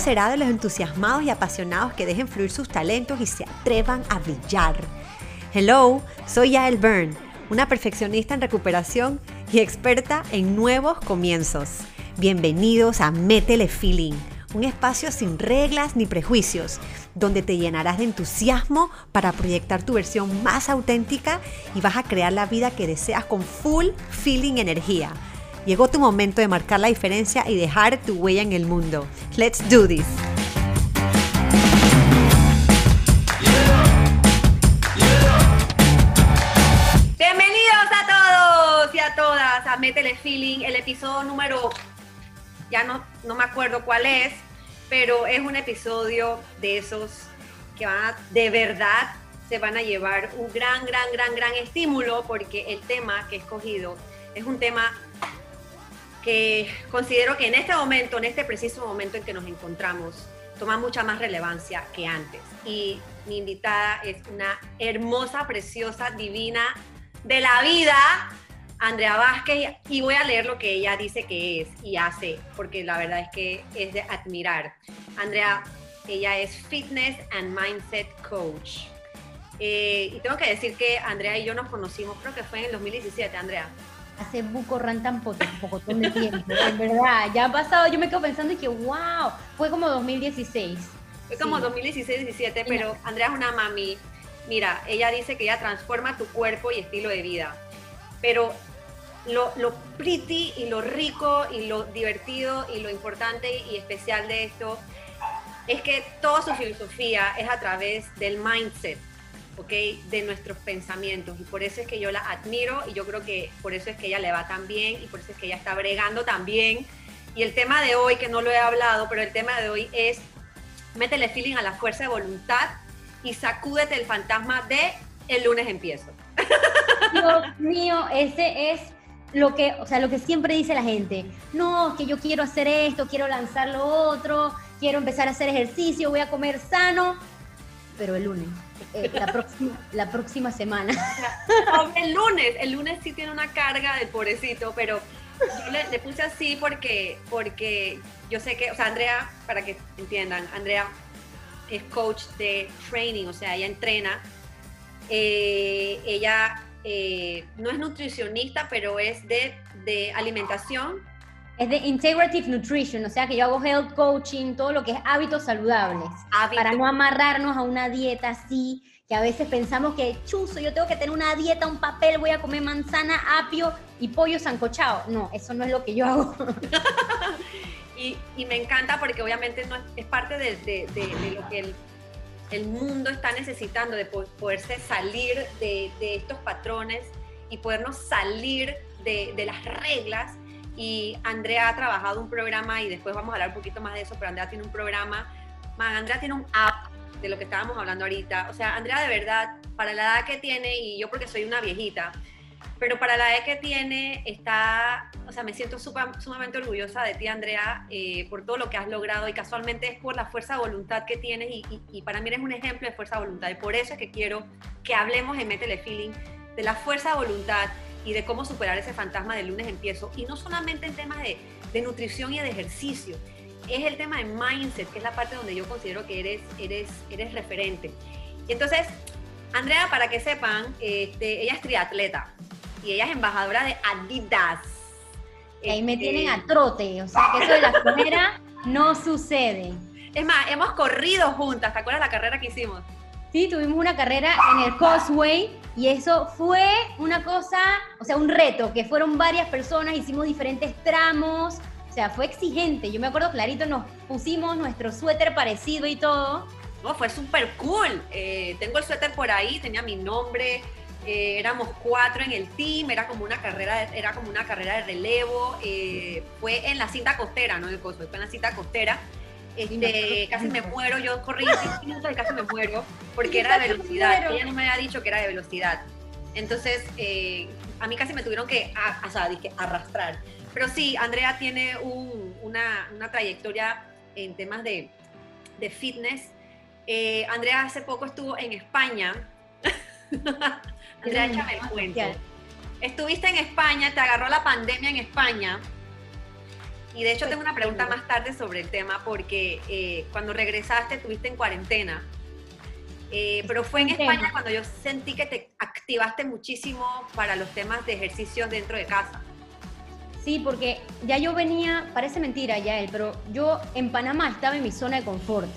será de los entusiasmados y apasionados que dejen fluir sus talentos y se atrevan a brillar. Hello, soy Yael Byrne, una perfeccionista en recuperación y experta en nuevos comienzos. Bienvenidos a Métele Feeling, un espacio sin reglas ni prejuicios, donde te llenarás de entusiasmo para proyectar tu versión más auténtica y vas a crear la vida que deseas con full feeling energía. Llegó tu momento de marcar la diferencia y dejar tu huella en el mundo. Let's do this. Bienvenidos a todos y a todas a Métele Feeling, el episodio número, ya no, no me acuerdo cuál es, pero es un episodio de esos que van a, de verdad se van a llevar un gran, gran, gran, gran estímulo porque el tema que he escogido es un tema que considero que en este momento, en este preciso momento en que nos encontramos, toma mucha más relevancia que antes. Y mi invitada es una hermosa, preciosa, divina de la vida, Andrea Vázquez, y voy a leer lo que ella dice que es y hace, porque la verdad es que es de admirar. Andrea, ella es Fitness and Mindset Coach. Eh, y tengo que decir que Andrea y yo nos conocimos, creo que fue en el 2017, Andrea hace buco tan poco, un de tiempo, en verdad. Ya ha pasado, yo me quedo pensando y que, wow, fue como 2016. Fue como 2016-17, pero Andrea es una mami. Mira, ella dice que ella transforma tu cuerpo y estilo de vida. Pero lo, lo pretty y lo rico y lo divertido y lo importante y especial de esto es que toda su filosofía es a través del mindset ¿ok? De nuestros pensamientos. Y por eso es que yo la admiro y yo creo que por eso es que ella le va tan bien y por eso es que ella está bregando tan bien. Y el tema de hoy, que no lo he hablado, pero el tema de hoy es métele feeling a la fuerza de voluntad y sacúdete el fantasma de el lunes empiezo. Dios mío, ese es lo que, o sea, lo que siempre dice la gente. No, que yo quiero hacer esto, quiero lanzar lo otro, quiero empezar a hacer ejercicio, voy a comer sano, pero el lunes. Eh, la, próxima, la próxima semana. el lunes, el lunes sí tiene una carga del pobrecito, pero yo le, puse así porque, porque yo sé que, o sea, Andrea, para que entiendan, Andrea es coach de training, o sea, ella entrena. Eh, ella eh, no es nutricionista, pero es de, de alimentación es de Integrative Nutrition, o sea que yo hago health coaching, todo lo que es hábitos saludables, para no amarrarnos a una dieta así, que a veces pensamos que chuzo, yo tengo que tener una dieta, un papel, voy a comer manzana, apio y pollo sancochado. No, eso no es lo que yo hago. y, me encanta porque obviamente no es, parte de, lo que el, mundo está necesitando, de poderse salir de, estos patrones y podernos salir de las reglas y Andrea ha trabajado un programa y después vamos a hablar un poquito más de eso, pero Andrea tiene un programa, más Andrea tiene un app de lo que estábamos hablando ahorita. O sea, Andrea de verdad, para la edad que tiene, y yo porque soy una viejita, pero para la edad que tiene, está, o sea, me siento sumamente orgullosa de ti, Andrea, eh, por todo lo que has logrado y casualmente es por la fuerza de voluntad que tienes y, y, para mí eres un ejemplo de fuerza de voluntad y por eso es que quiero que hablemos en Métele Feeling de la fuerza de voluntad y de cómo superar ese fantasma del lunes empiezo. Y no solamente en temas de, de, nutrición y de ejercicio, es el tema de mindset, que es la parte donde yo considero que eres, eres, eres referente. Y entonces, Andrea, para que sepan, este, ella es triatleta y ella es embajadora de Adidas. Y ahí me este, tienen a trote, o sea que eso de la carrera no sucede. Es más, hemos corrido juntas, ¿te acuerdas la carrera que hicimos? Sí, tuvimos una carrera en el Causeway y eso fue una cosa, o sea, un reto, que fueron varias personas, hicimos diferentes tramos, o sea, fue exigente. Yo me acuerdo clarito, nos pusimos nuestro suéter parecido y todo. No, fue súper cool. Eh, tengo el suéter por ahí, tenía mi nombre, eh, éramos cuatro en el team, era como una carrera, era como una carrera de relevo. Eh, fue en la cinta costera, no en el fue en la cinta costera. Este, casi me muero, yo corrí 5 minutos y casi me muero, porque era de velocidad. Ella no me había dicho que era de velocidad. Entonces, eh, a mí casi me tuvieron que, o sea, dije, arrastrar. Pero sí, Andrea tiene una, una, trayectoria en temas de, de fitness. Eh, Andrea hace poco estuvo en España. Andrea, échame el cuento. Estuviste en España, te agarró la pandemia en España Y de hecho tengo una pregunta más tarde sobre el tema porque eh, cuando regresaste estuviste en cuarentena. Eh, pero fue en España cuando yo sentí que te activaste muchísimo para los temas de ejercicios dentro de casa. Sí, porque ya yo venía, parece mentira ya él, pero yo en Panamá estaba en mi zona de confort.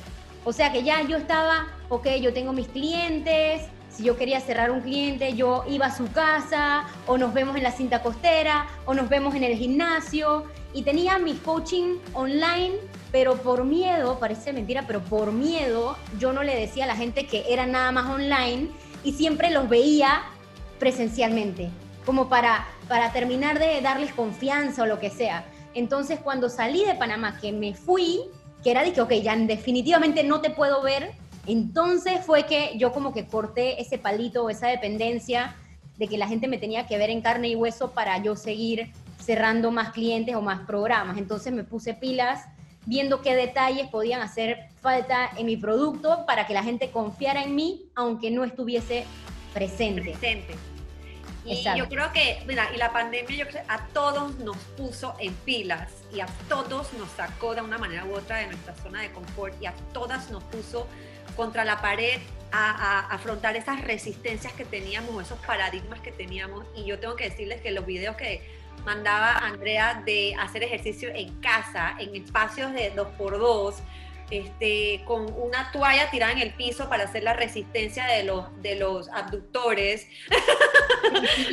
O sea que ya yo estaba, ok, yo tengo mis clientes, si yo quería cerrar un cliente, yo iba a su casa, o nos vemos en la cinta costera, o nos vemos en el gimnasio, y tenía mi coaching online, pero por miedo, parece mentira, pero por miedo, yo no le decía a la gente que era nada más online, y siempre los veía presencialmente, como para, para terminar de darles confianza o lo que sea. Entonces, cuando salí de Panamá, que me fui, que era de que, ok, ya definitivamente no te puedo ver, entonces fue que yo como que corté ese palito o esa dependencia de que la gente me tenía que ver en carne y hueso para yo seguir cerrando más clientes o más programas. Entonces me puse pilas viendo qué detalles podían hacer falta en mi producto para que la gente confiara en mí, aunque no estuviese presente. Presente. Y yo creo que, mira, y la pandemia yo creo, a todos nos puso en pilas y a todos nos sacó de una manera u otra de nuestra zona de confort y a todas nos puso contra la pared a, afrontar esas resistencias que teníamos, esos paradigmas que teníamos. Y yo tengo que decirles que los videos que mandaba Andrea de hacer ejercicio en casa, en espacios de 2x2, este, con una toalla tirada en el piso para hacer la resistencia de los, de los abductores,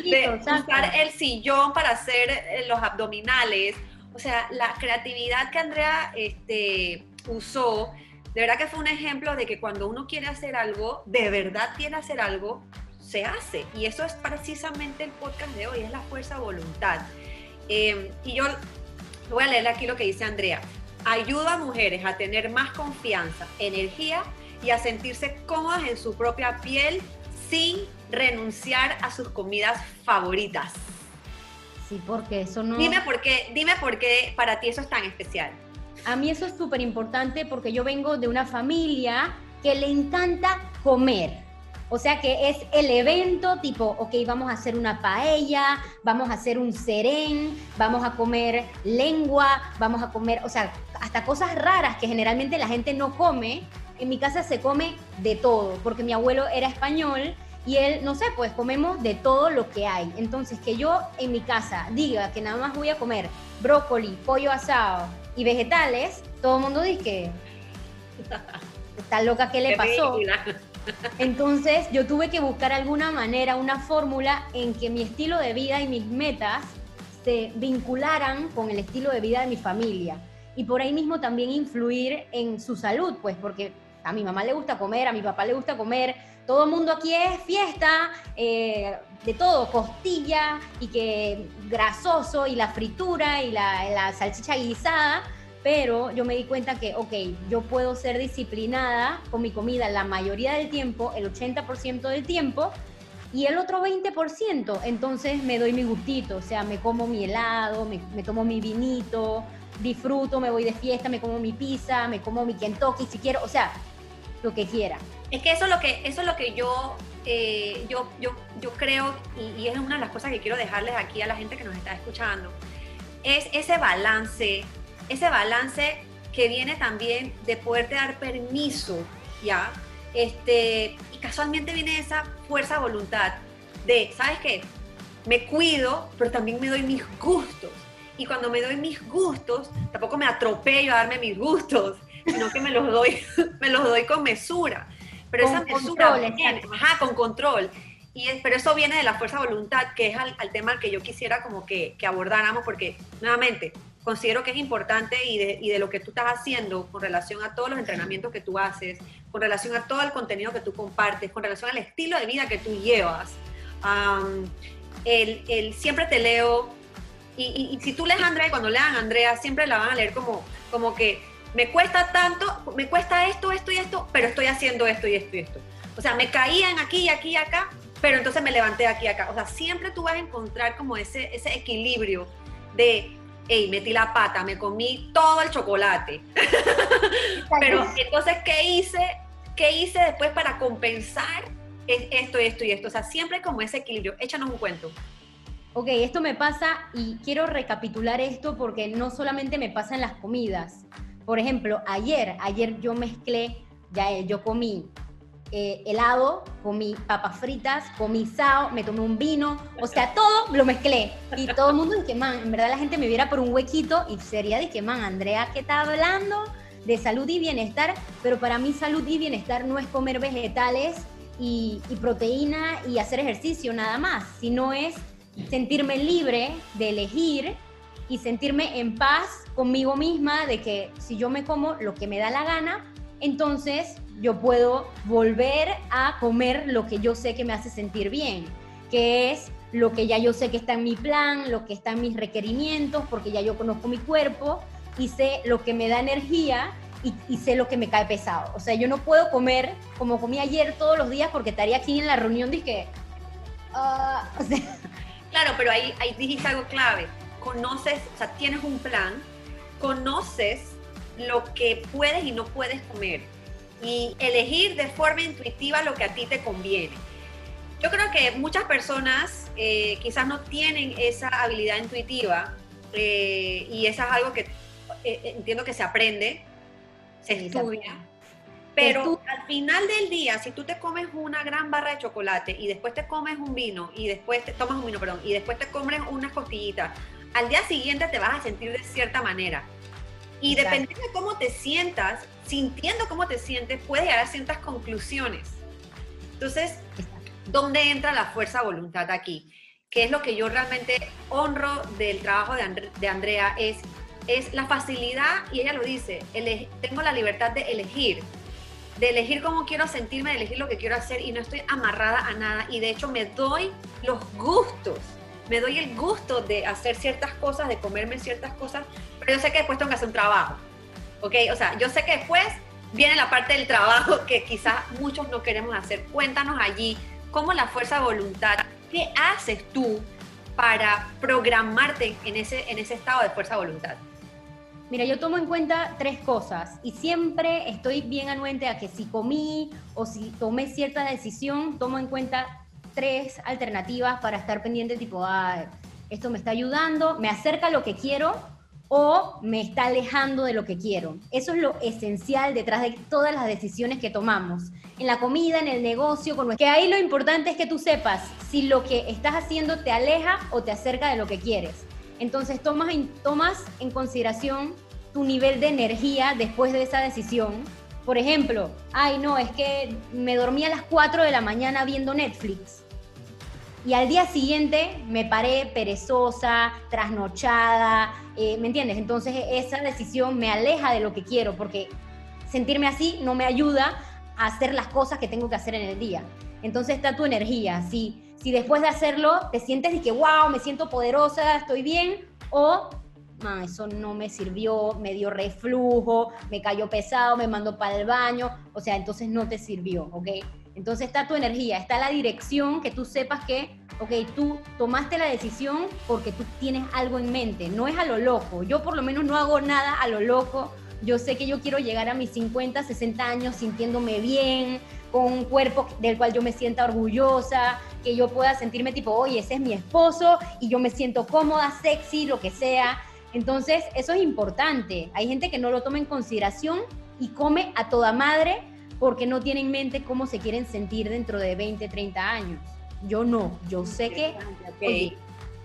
de usar el sillón para hacer eh, los abdominales. O sea, la creatividad que Andrea este, usó de verdad que fue un ejemplo de que cuando uno quiere hacer algo, de verdad quiere hacer algo, se hace. Y eso es precisamente el podcast de hoy, es la fuerza voluntad. Em, y yo voy a leer aquí lo que dice Andrea. Ayuda a mujeres a tener más confianza, energía y a sentirse cómodas en su propia piel sin renunciar a sus comidas favoritas. Sí, porque eso no... Dime por qué, dime por qué para ti eso es tan especial. A mí eso es súper importante porque yo vengo de una familia que le encanta comer. O sea que es el evento tipo, ok, vamos a hacer una paella, vamos a hacer un serén, vamos a comer lengua, vamos a comer, o sea, hasta cosas raras que generalmente la gente no come. En mi casa se come de todo, porque mi abuelo era español y él, no sé, pues comemos de todo lo que hay. Entonces, que yo en mi casa diga que nada más voy a comer brócoli, pollo asado, y vegetales, todo el mundo dice que está loca, ¿qué le pasó? Entonces yo tuve que buscar alguna manera, una fórmula en que mi estilo de vida y mis metas se vincularan con el estilo de vida de mi familia. Y por ahí mismo también influir en su salud, pues porque a mi mamá le gusta comer, a mi papá le gusta comer, todo el mundo aquí es fiesta, eh, de todo, costilla y que grasoso y la fritura y la, la, salchicha guisada, pero yo me di cuenta que, ok, yo puedo ser disciplinada con mi comida la mayoría del tiempo, el 80% del tiempo, y el otro 20%, entonces me doy mi gustito, o sea, me como mi helado, me, tomo mi vinito, disfruto, me voy de fiesta, me como mi pizza, me como mi Kentucky si quiero, o sea, lo que quiera. Es que eso es lo que, eso es lo que yo, eh, yo, yo, yo creo, y, es una de las cosas que quiero dejarles aquí a la gente que nos está escuchando, es ese balance, ese balance que viene también de poderte dar permiso, ¿ya? Este, y casualmente viene esa fuerza voluntad de, ¿sabes qué? Me cuido, pero también me doy mis gustos. Y cuando me doy mis gustos, tampoco me atropello a darme mis gustos, sino que me los doy, me los doy con mesura. Pero esa mesura viene, ajá, con control. Y pero eso viene de la fuerza voluntad, que es al, tema que yo quisiera como que, que, abordáramos, porque nuevamente considero que es importante y de, y de, lo que tú estás haciendo con relación a todos los entrenamientos que tú haces, con relación a todo el contenido que tú compartes, con relación al estilo de vida que tú llevas. el, el, siempre te leo, y, y, si tú lees a Andrea y cuando lean a Andrea, siempre la van a leer como, como que me cuesta tanto, me cuesta esto, esto y esto, pero estoy haciendo esto y esto y esto. O sea, me caían aquí y aquí y acá, pero entonces me levanté aquí y acá. O sea, siempre tú vas a encontrar como ese, ese equilibrio de, hey, metí la pata, me comí todo el chocolate. pero entonces, ¿qué hice? ¿Qué hice después para compensar esto, esto y esto? O sea, siempre como ese equilibrio. Échanos un cuento. ok, esto me pasa y quiero recapitular esto porque no solamente me pasa en las comidas. Por ejemplo, ayer, ayer yo mezclé, ya yo comí eh, helado, comí papas fritas, comí sao, me tomé un vino, o sea, todo lo mezclé. Y todo el mundo dice, man, en verdad la gente me viera por un huequito y sería de que, man, Andrea, ¿qué está hablando? De salud y bienestar, pero para mí salud y bienestar no es comer vegetales y, y proteína y hacer ejercicio nada más, sino es sentirme libre de elegir y sentirme en paz conmigo misma de que si yo me como lo que me da la gana, entonces yo puedo volver a comer lo que yo sé que me hace sentir bien, que es lo que ya yo sé que está en mi plan, lo que está en mis requerimientos, porque ya yo conozco mi cuerpo y sé lo que me da energía y, sé lo que me cae pesado. O sea, yo no puedo comer como comí ayer todos los días porque estaría aquí en la reunión o sea, Claro, pero ahí, ahí dijiste algo clave. Conoces, o sea, tienes un plan, conoces lo que puedes y no puedes comer y elegir de forma intuitiva lo que a ti te conviene. Yo creo que muchas personas eh, quizás no tienen esa habilidad intuitiva eh, y eso es algo que eh, entiendo que se aprende, se estudia. Pero al final del día, si tú te comes una gran barra de chocolate y después te comes un vino y después te tomas un vino, perdón, y después te comes unas costillitas, al día siguiente te vas a sentir de cierta manera. Y dependiendo de cómo te sientas, sintiendo cómo te sientes, puedes llegar a ciertas conclusiones. Entonces, ¿dónde entra la fuerza voluntad aquí? Que es lo que yo realmente honro del trabajo de, de Andrea, es, es la facilidad, y ella lo dice, tengo la libertad de elegir de elegir cómo quiero sentirme, de elegir lo que quiero hacer y no estoy amarrada a nada y de hecho me doy los gustos, me doy el gusto de hacer ciertas cosas, de comerme ciertas cosas, pero yo sé que después tengo que hacer un trabajo, ¿ok? O sea, yo sé que después viene la parte del trabajo que quizás muchos no queremos hacer. Cuéntanos allí cómo la fuerza de voluntad, ¿qué haces tú para programarte en ese, en ese estado de fuerza de voluntad? Mira, yo tomo en cuenta tres cosas y siempre estoy bien anuente a que si comí o si tomé cierta decisión, tomo en cuenta tres alternativas para estar pendiente, tipo, ah, esto me está ayudando, me acerca a lo que quiero o me está alejando de lo que quiero. Eso es lo esencial detrás de todas las decisiones que tomamos. En la comida, en el negocio, con que ahí lo importante es que tú sepas si lo que estás haciendo te aleja o te acerca de lo que quieres. Entonces tomas en, tomas en consideración tu nivel de energía después de esa decisión. Por ejemplo, ay no, es que me dormí a las 4 de la mañana viendo Netflix. Y al día siguiente me paré perezosa, trasnochada, eh, ¿me entiendes? Entonces esa decisión me aleja de lo que quiero porque sentirme así no me ayuda a hacer las cosas que tengo que hacer en el día. Entonces está tu energía. Si si después de hacerlo te sientes y que, wow, me siento poderosa, estoy bien, o, eso no me sirvió, me dio reflujo, me cayó pesado, me mandó para el baño, o sea, entonces no te sirvió, ¿ok? Entonces está tu energía, está la dirección, que tú sepas que, ok, tú tomaste la decisión porque tú tienes algo en mente, no es a lo loco. Yo por lo menos no hago nada a lo loco. Yo sé que yo quiero llegar a mis 50, 60 años sintiéndome bien, con un cuerpo del cual yo me sienta orgullosa, que yo pueda sentirme tipo, oye, ese es mi esposo y yo me siento cómoda, sexy, lo que sea. Entonces, eso es importante. Hay gente que no lo toma en consideración y come a toda madre porque no tiene en mente cómo se quieren sentir dentro de 20, 30 años. Yo no, yo sé que oye,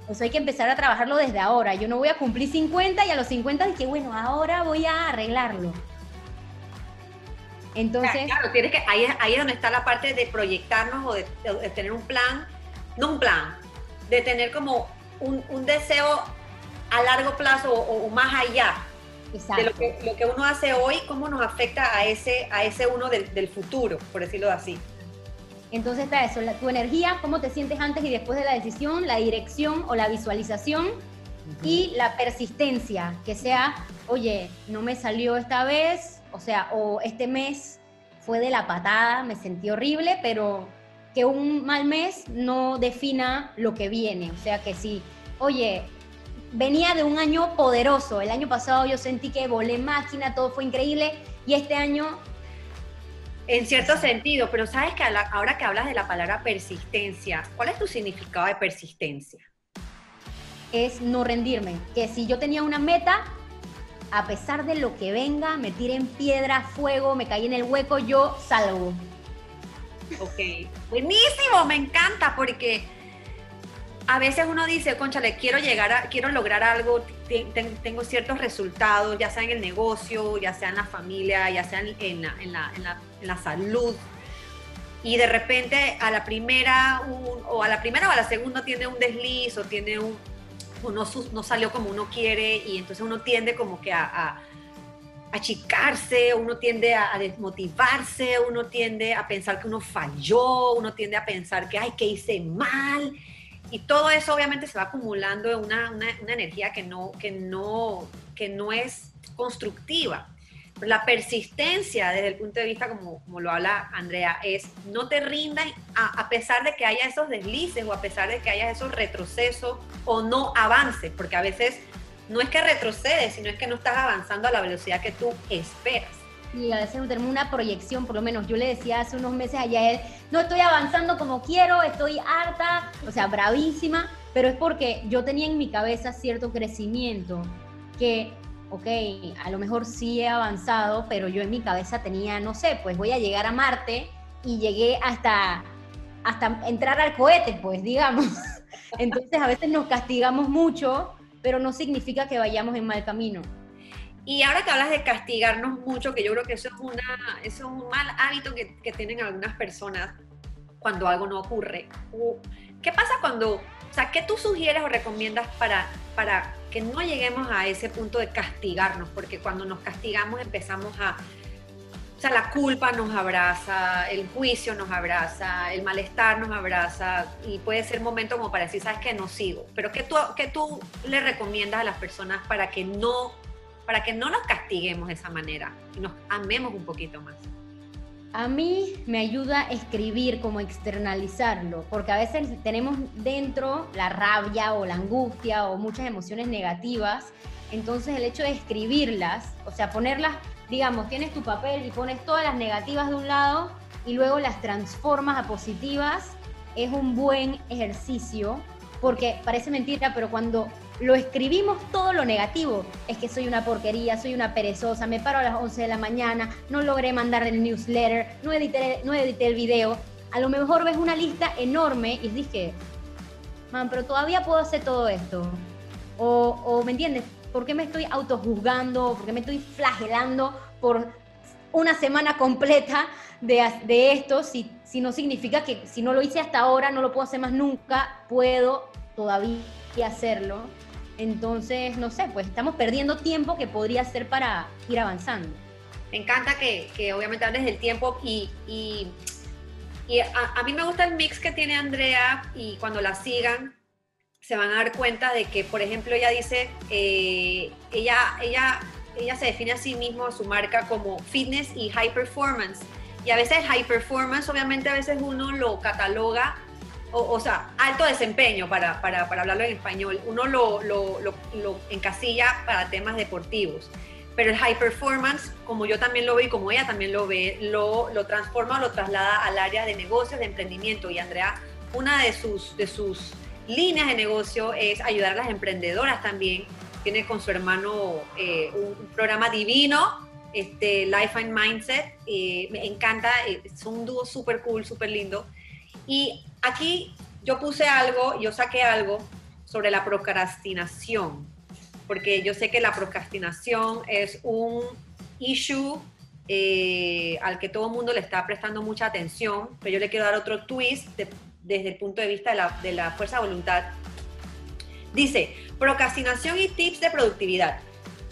eso hay que empezar a trabajarlo desde ahora. Yo no voy a cumplir 50 y a los 50 dije, bueno, ahora voy a arreglarlo. Entonces. Claro, tienes que, ahí, ahí es donde está la parte de proyectarnos o de, tener un plan, no un plan, de tener como un, un deseo a largo plazo o, más allá de lo que, lo que, uno hace hoy, cómo nos afecta a ese, a ese uno del, del futuro, por decirlo así. Entonces está eso, tu energía, cómo te sientes antes y después de la decisión, la dirección o la visualización y la persistencia, que sea, oye, no me salió esta vez, o sea, o este mes fue de la patada, me sentí horrible, pero que un mal mes no defina lo que viene. O sea, que si, oye, venía de un año poderoso, el año pasado yo sentí que volé máquina, todo fue increíble, y este año... En cierto sentido, pero sabes que ahora que hablas de la palabra persistencia, ¿cuál es tu significado de persistencia? es no rendirme. Que si yo tenía una meta, a pesar de lo que venga, me en piedra, fuego, me caí en el hueco, yo salgo. Ok, buenísimo, me encanta porque a veces uno dice, concha, le quiero llegar a, quiero lograr algo, tengo ciertos resultados, ya sea en el negocio, ya sea en la familia, ya sea en la, en la, salud. Y de repente a la primera, o a la primera o a la segunda tiene un desliz o tiene un, no, no, salió como uno quiere y entonces uno tiende como que a, a achicarse, uno tiende a, desmotivarse, uno tiende a pensar que uno falló, uno tiende a pensar que, ay, que hice mal. Y todo eso obviamente se va acumulando en una, una, una energía que no, que, no, que no es constructiva. La persistencia desde el punto de vista, como, como lo habla Andrea, es no te rindas a, a, pesar de que haya esos deslices o a pesar de que haya esos retrocesos o no avances, porque a veces no es que retrocedes, sino es que no estás avanzando a la velocidad que tú esperas. Y a veces tenemos una proyección, por lo menos yo le decía hace unos meses a él, no estoy avanzando como quiero, estoy harta, o sea, bravísima, pero es porque yo tenía en mi cabeza cierto crecimiento que, ok, a lo mejor sí he avanzado, pero yo en mi cabeza tenía, no sé, pues voy a llegar a Marte y llegué hasta, hasta entrar al cohete, pues digamos. Entonces a veces nos castigamos mucho pero no significa que vayamos en mal camino. Y ahora que hablas de castigarnos mucho, que yo creo que eso es, una, eso es un mal hábito que, que tienen algunas personas cuando algo no ocurre. ¿Qué pasa cuando, o sea, qué tú sugieres o recomiendas para, para que no lleguemos a ese punto de castigarnos? Porque cuando nos castigamos empezamos a o sea, la culpa nos abraza, el juicio nos abraza, el malestar nos abraza y puede ser momento como para decir, sabes que no sigo. Pero ¿qué tú, qué tú le recomiendas a las personas para que no para que no nos castiguemos de esa manera y nos amemos un poquito más? A mí me ayuda escribir, como externalizarlo, porque a veces tenemos dentro la rabia o la angustia o muchas emociones negativas, entonces el hecho de escribirlas, o sea, ponerlas digamos, tienes tu papel y pones todas las negativas de un lado y luego las transformas a positivas, es un buen ejercicio porque parece mentira, pero cuando lo escribimos todo lo negativo, es que soy una porquería, soy una perezosa, me paro a las 11 de la mañana, no logré mandar el newsletter, no edité, el video, a lo mejor ves una lista enorme y dije, man, pero todavía puedo hacer todo esto. O, ¿me entiendes? ¿Por qué me estoy autojuzgando? ¿Por qué me estoy flagelando por una semana completa de, esto? Si no significa que si no lo hice hasta ahora, no lo puedo hacer más nunca, puedo todavía hacerlo. Entonces, no sé, pues estamos perdiendo tiempo que podría ser para ir avanzando. Me encanta que, que obviamente hables del tiempo y, y, a, mí me gusta el mix que tiene Andrea y cuando la sigan, se van a dar cuenta de que, por ejemplo, ella dice, eh, ella, ella, ella se define a sí mismo, a su marca, como fitness y high performance. Y a veces high performance, obviamente a veces uno lo cataloga, o, sea, alto desempeño, para, para, para, hablarlo en español, uno lo, lo, lo, lo encasilla para temas deportivos. Pero el high performance, como yo también lo veo y como ella también lo ve, lo, lo transforma lo traslada al área de negocios, de emprendimiento. Y Andrea, una de sus, de sus líneas de negocio es ayudar a las emprendedoras también. Tiene con su hermano eh, un, programa divino, este, Life and Mindset. me encanta, eh, es un dúo súper cool, súper lindo. Y aquí yo puse algo, yo saqué algo sobre la procrastinación, porque yo sé que la procrastinación es un issue eh, al que todo el mundo le está prestando mucha atención, pero yo le quiero dar otro twist de desde el punto de vista de la, de la fuerza de voluntad. Dice, procrastinación y tips de productividad.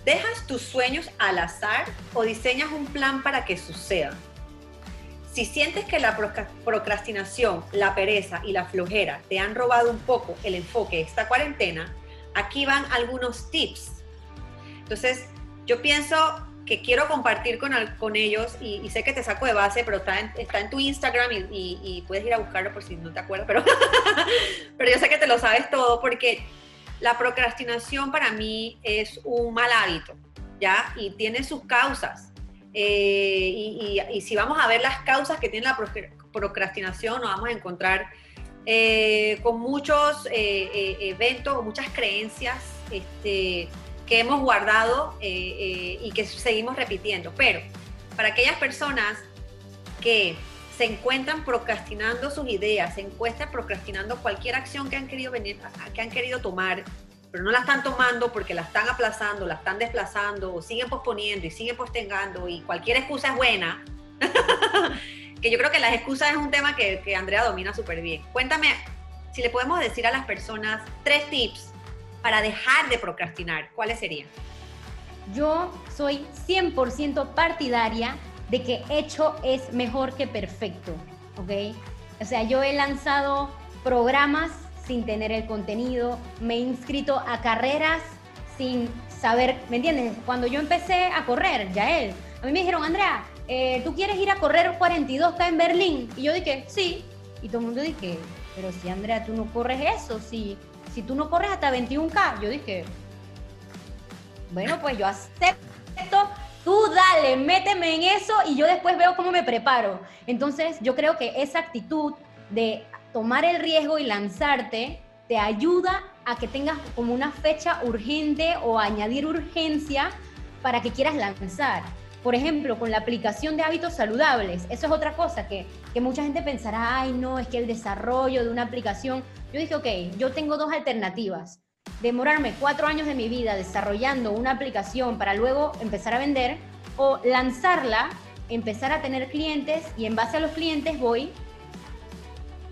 ¿Dejas tus sueños al azar o diseñas un plan para que sucedan? Si sientes que la procrastinación, la pereza y la flojera te han robado un poco el enfoque esta cuarentena, aquí van algunos tips. Entonces, yo pienso que quiero compartir con, con ellos y, sé que te saco de base, pero está en, está en tu Instagram y, puedes ir a buscarlo por si no te acuerdas, pero, pero yo sé que te lo sabes todo porque la procrastinación para mí es un mal hábito, ¿ya? Y tiene sus causas. Eh, y, si vamos a ver las causas que tiene la procrastinación, nos vamos a encontrar eh, con muchos eh, eventos, muchas creencias este, que hemos guardado y que seguimos repitiendo. Pero para aquellas personas que se encuentran procrastinando sus ideas, se encuentran procrastinando cualquier acción que han querido venir, que han querido tomar, pero no la están tomando porque la están aplazando, la están desplazando, o siguen posponiendo y siguen postergando y cualquier excusa es buena. que yo creo que las excusas es un tema que, que Andrea domina súper bien. Cuéntame si le podemos decir a las personas tres tips para dejar de procrastinar, ¿cuáles serían? Yo soy 100% partidaria de que hecho es mejor que perfecto, ¿ok? O sea, yo he lanzado programas sin tener el contenido, me he inscrito a carreras sin saber, ¿me entiendes? Cuando yo empecé a correr, ya él, a mí me dijeron, Andrea, eh, ¿tú quieres ir a correr 42K en Berlín? Y yo dije, sí. Y todo el mundo dije, pero si Andrea, tú no corres eso, si, si tú no corres hasta 21K. Yo dije, bueno, pues yo acepto tú dale, méteme en eso y yo después veo cómo me preparo. Entonces, yo creo que esa actitud de tomar el riesgo y lanzarte te ayuda a que tengas como una fecha urgente o añadir urgencia para que quieras lanzar. Por ejemplo, con la aplicación de hábitos saludables, eso es otra cosa que, que mucha gente pensará, ay no, es que el desarrollo de una aplicación, yo dije, ok, yo tengo dos alternativas demorarme cuatro años de mi vida desarrollando una aplicación para luego empezar a vender o lanzarla, empezar a tener clientes y en base a los clientes voy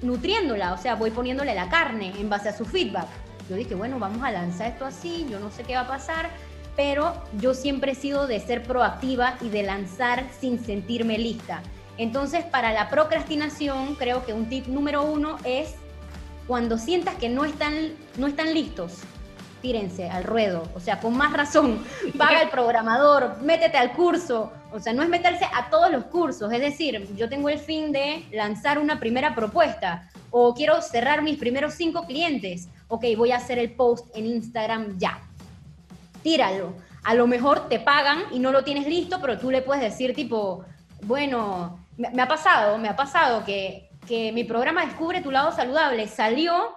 nutriéndola, o sea, voy poniéndole la carne en base a su feedback. Yo dije, bueno, vamos a lanzar esto así, yo no sé qué va a pasar, pero yo siempre he sido de ser proactiva y de lanzar sin sentirme lista. Entonces, para la procrastinación, creo que un tip número uno es cuando sientas que no están, no están listos, tírense al ruedo, o sea, con más razón, paga el programador, métete al curso, o sea, no es meterse a todos los cursos, es decir, yo tengo el fin de lanzar una primera propuesta o quiero cerrar mis primeros cinco clientes, ok, voy a hacer el post en Instagram ya, tíralo, a lo mejor te pagan y no lo tienes listo, pero tú le puedes decir tipo, bueno, me, ha pasado, me ha pasado que, que mi programa Descubre tu lado saludable salió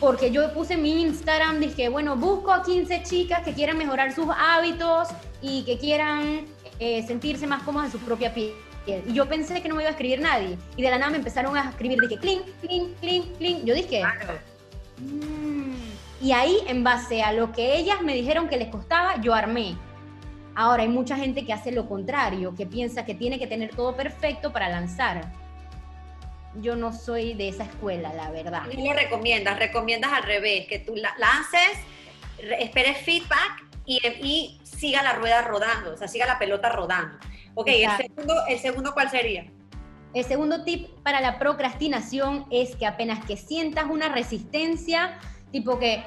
porque yo puse mi Instagram, dije, bueno, busco a 15 chicas que quieran mejorar sus hábitos y que quieran eh, sentirse más cómodas en su propia piel. Y yo pensé que no me iba a escribir nadie. Y de la nada me empezaron a escribir, dije, clink, clink, clink, clink. Yo dije, mm". y ahí, en base a lo que ellas me dijeron que les costaba, yo armé. Ahora hay mucha gente que hace lo contrario, que piensa que tiene que tener todo perfecto para lanzar yo no soy de esa escuela, la verdad. ¿Qué lo recomiendas? ¿Recomiendas al revés? Que tú lances, esperes feedback y, siga la rueda rodando, o sea, siga la pelota rodando. Ok, el segundo, ¿el segundo cuál sería? El segundo tip para la procrastinación es que apenas que sientas una resistencia, tipo que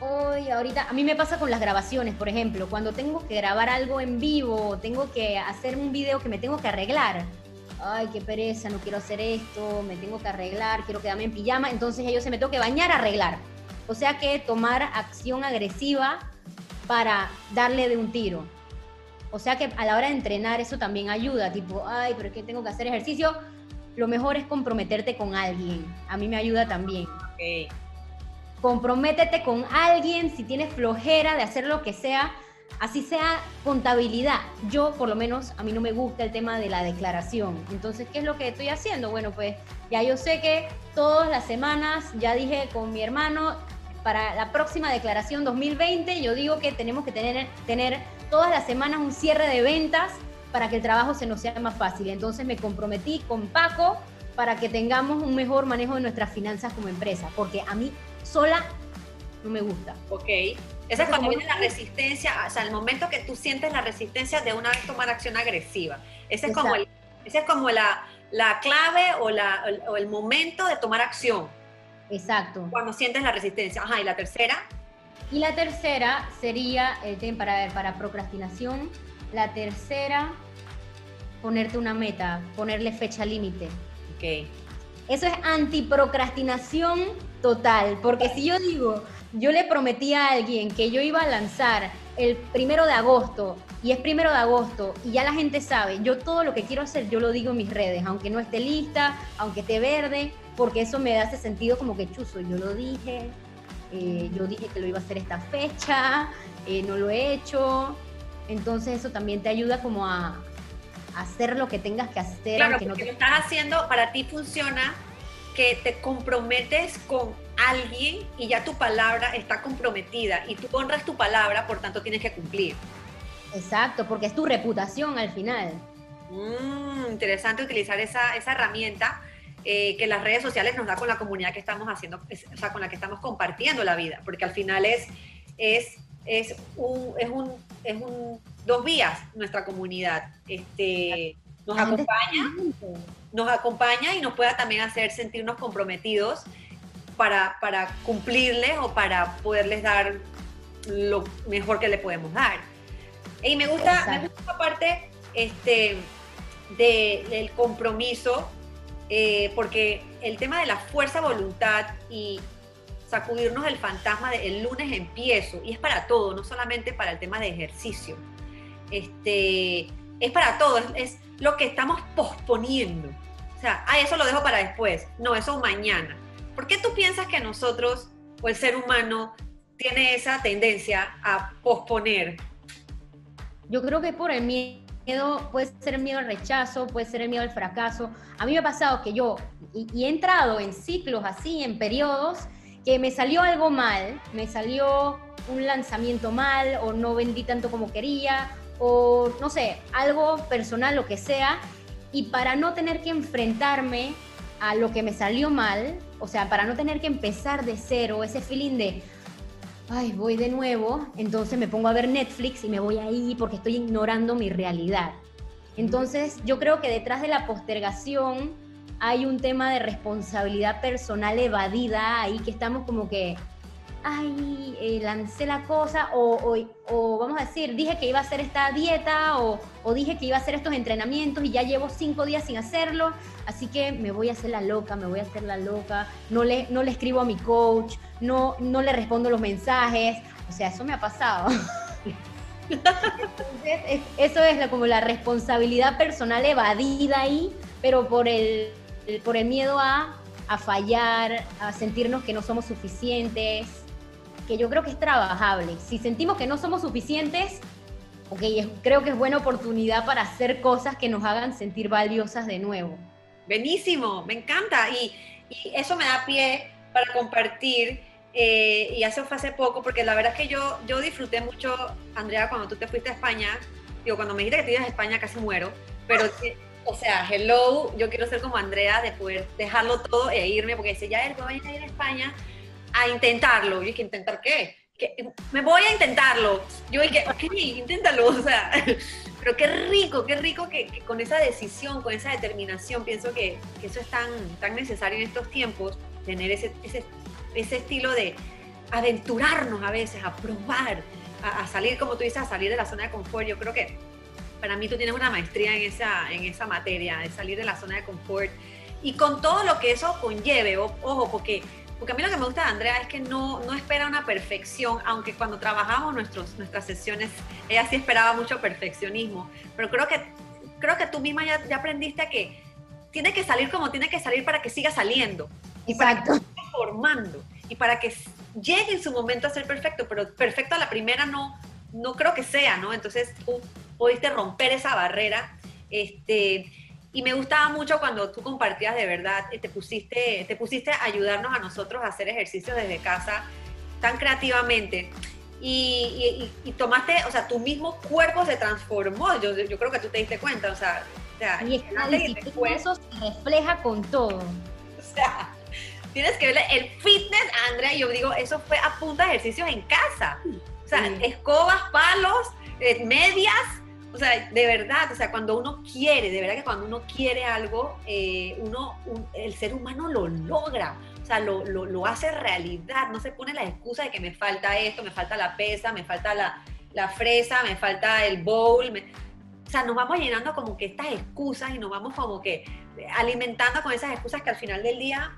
hoy, ahorita, a mí me pasa con las grabaciones, por ejemplo, cuando tengo que grabar algo en vivo, tengo que hacer un video que me tengo que arreglar, ay, qué pereza, no quiero hacer esto, me tengo que arreglar, quiero quedarme en pijama, entonces ellos se me tengo que bañar, arreglar. O sea que tomar acción agresiva para darle de un tiro. O sea que a la hora de entrenar eso también ayuda, tipo, ay, pero es que tengo que hacer ejercicio. Lo mejor es comprometerte con alguien. A mí me ayuda también. Okay. Comprométete con alguien si tienes flojera de hacer lo que sea así sea contabilidad. Yo, por lo menos, a mí no me gusta el tema de la declaración. Entonces, ¿qué es lo que estoy haciendo? Bueno, pues ya yo sé que todas las semanas, ya dije con mi hermano, para la próxima declaración 2020, yo digo que tenemos que tener, tener todas las semanas un cierre de ventas para que el trabajo se nos sea más fácil. Entonces me comprometí con Paco para que tengamos un mejor manejo de nuestras finanzas como empresa, porque a mí sola no me gusta. Ok. Esa es cuando viene la resistencia, o sea, el momento que tú sientes la resistencia de una vez tomar acción agresiva. Ese es como, el, ese es como la, la clave o, la, o el momento de tomar acción. Exacto. Cuando sientes la resistencia. Ajá, ¿y la tercera? Y la tercera sería, el para ver, para procrastinación, la tercera, ponerte una meta, ponerle fecha límite. Ok. Eso es antiprocrastinación total, porque si yo digo, yo le prometí a alguien que yo iba a lanzar el primero de agosto y es primero de agosto y ya la gente sabe, yo todo lo que quiero hacer, yo lo digo en mis redes, aunque no esté lista, aunque esté verde, porque eso me hace sentido como que chuzo, yo lo dije, eh, yo dije que lo iba a hacer esta fecha, eh, no lo he hecho, entonces eso también te ayuda como a, hacer lo que tengas que hacer. Claro, porque lo estás haciendo, para ti funciona que te comprometes con alguien y ya tu palabra está comprometida y tú honras tu palabra, por tanto tienes que cumplir. Exacto, porque es tu reputación al final. Mm, interesante utilizar esa, esa herramienta eh, que las redes sociales nos da con la comunidad que estamos haciendo, o sea, con la que estamos compartiendo la vida, porque al final es, es, es, un, es, un, es un, dos vías nuestra comunidad. Este, nos acompaña, nos acompaña y nos pueda también hacer sentirnos comprometidos para, para cumplirles o para poderles dar lo mejor que le podemos dar. Y me gusta, me gusta esta parte este, del compromiso, eh, porque el tema de la fuerza voluntad y sacudirnos el fantasma de lunes empiezo, y es para todo, no solamente para el tema de ejercicio. Este, es para todo, es, lo que estamos posponiendo. O sea, ah, eso lo dejo para después. No, eso mañana. ¿Por qué tú piensas que nosotros o el ser humano tiene esa tendencia a posponer? Yo creo que por el miedo, puede ser el miedo al rechazo, puede ser el miedo al fracaso. A mí me ha pasado que yo, y, he entrado en ciclos así, en periodos, que me salió algo mal, me salió un lanzamiento mal o no vendí tanto como quería o no sé, algo personal, lo que sea, y para no tener que enfrentarme a lo que me salió mal, o sea, para no tener que empezar de cero, ese feeling de, ay, voy de nuevo, entonces me pongo a ver Netflix y me voy ahí porque estoy ignorando mi realidad. Entonces, yo creo que detrás de la postergación hay un tema de responsabilidad personal evadida ahí que estamos como que ay, eh, lancé la cosa, o, o, vamos a decir, dije que iba a hacer esta dieta, o, dije que iba a hacer estos entrenamientos y ya llevo cinco días sin hacerlo, así que me voy a hacer la loca, me voy a hacer la loca, no le, no le escribo a mi coach, no, no le respondo los mensajes, o sea, eso me ha pasado. Entonces, eso es como la responsabilidad personal evadida ahí, pero por el, por el miedo a, a fallar, a sentirnos que no somos suficientes, que yo creo que es trabajable. Si sentimos que no somos suficientes, ok, creo que es buena oportunidad para hacer cosas que nos hagan sentir valiosas de nuevo. Buenísimo, me encanta. Y, eso me da pie para compartir. Eh, y eso fue hace poco, porque la verdad es que yo, yo disfruté mucho, Andrea, cuando tú te fuiste a España. Digo, cuando me dijiste que te ibas a España casi muero. Pero, o sea, hello, yo quiero ser como Andrea, de poder dejarlo todo e irme, porque dice, ya, él voy a ir a España a intentarlo. Y dije, ¿intentar qué? me voy a intentarlo. Yo dije, ok, inténtalo. O sea, pero qué rico, qué rico que, con esa decisión, con esa determinación, pienso que, eso es tan, tan necesario en estos tiempos, tener ese, ese, ese estilo de aventurarnos a veces, a probar, a, salir, como tú dices, a salir de la zona de confort. Yo creo que para mí tú tienes una maestría en esa, en esa materia, de salir de la zona de confort. Y con todo lo que eso conlleve, ojo, porque porque a mí lo que me gusta de Andrea es que no, no espera una perfección, aunque cuando trabajamos nuestros, nuestras sesiones, ella sí esperaba mucho perfeccionismo. Pero creo que, creo que tú misma ya, ya aprendiste a que tiene que salir como tiene que salir para que siga saliendo. Exacto. Y para que siga formando. Y para que llegue en su momento a ser perfecto. Pero perfecto a la primera no, no creo que sea, ¿no? Entonces tú pudiste romper esa barrera. Este, y me gustaba mucho cuando tú compartías de verdad, eh, te pusiste, te pusiste a ayudarnos a nosotros a hacer ejercicios desde casa tan creativamente. Y, tomaste, o sea, tu mismo cuerpo se transformó. Yo, yo creo que tú te diste cuenta, o sea, o sea y eso se refleja con todo. O sea, tienes que ver el fitness, Andrea, yo digo, eso fue a punta de ejercicios en casa. O sea, escobas, palos, eh, medias, o sea, de verdad, o sea, cuando uno quiere, de verdad que cuando uno quiere algo, eh, uno, el ser humano lo logra, o sea, lo, lo, hace realidad, no se pone la excusa de que me falta esto, me falta la pesa, me falta la, la fresa, me falta el bowl, o sea, nos vamos llenando como que estas excusas y nos vamos como que alimentando con esas excusas que al final del día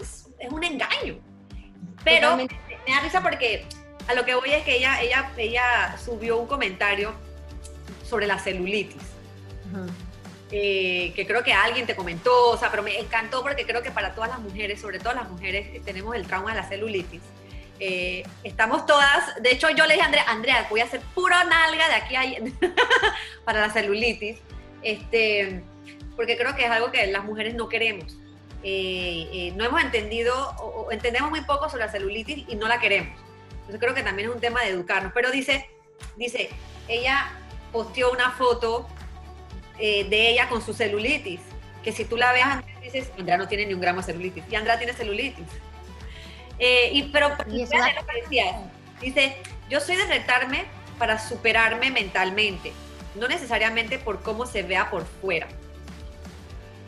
es, es un engaño. Pero me da risa porque a lo que voy es que ella, ella, ella subió un comentario sobre la celulitis. Eh, que creo que alguien te comentó, o sea, pero me encantó porque creo que para todas las mujeres, sobre todo las mujeres, eh, tenemos el trauma de la celulitis. Eh, estamos todas, de hecho yo le dije a Andrea, Andrea, voy a hacer pura nalga de aquí a para la celulitis, este, porque creo que es algo que las mujeres no queremos. no hemos entendido o, o entendemos muy poco sobre la celulitis y no la queremos. Entonces creo que también es un tema de educarnos. Pero dice, dice, ella posteó una foto eh, de ella con su celulitis, que si tú la ves, dices, Andrea no tiene ni un gramo de celulitis, y Andrea tiene celulitis. Eh, y, pero, y eso lo que dice, yo soy de retarme para superarme mentalmente, no necesariamente por cómo se vea por fuera.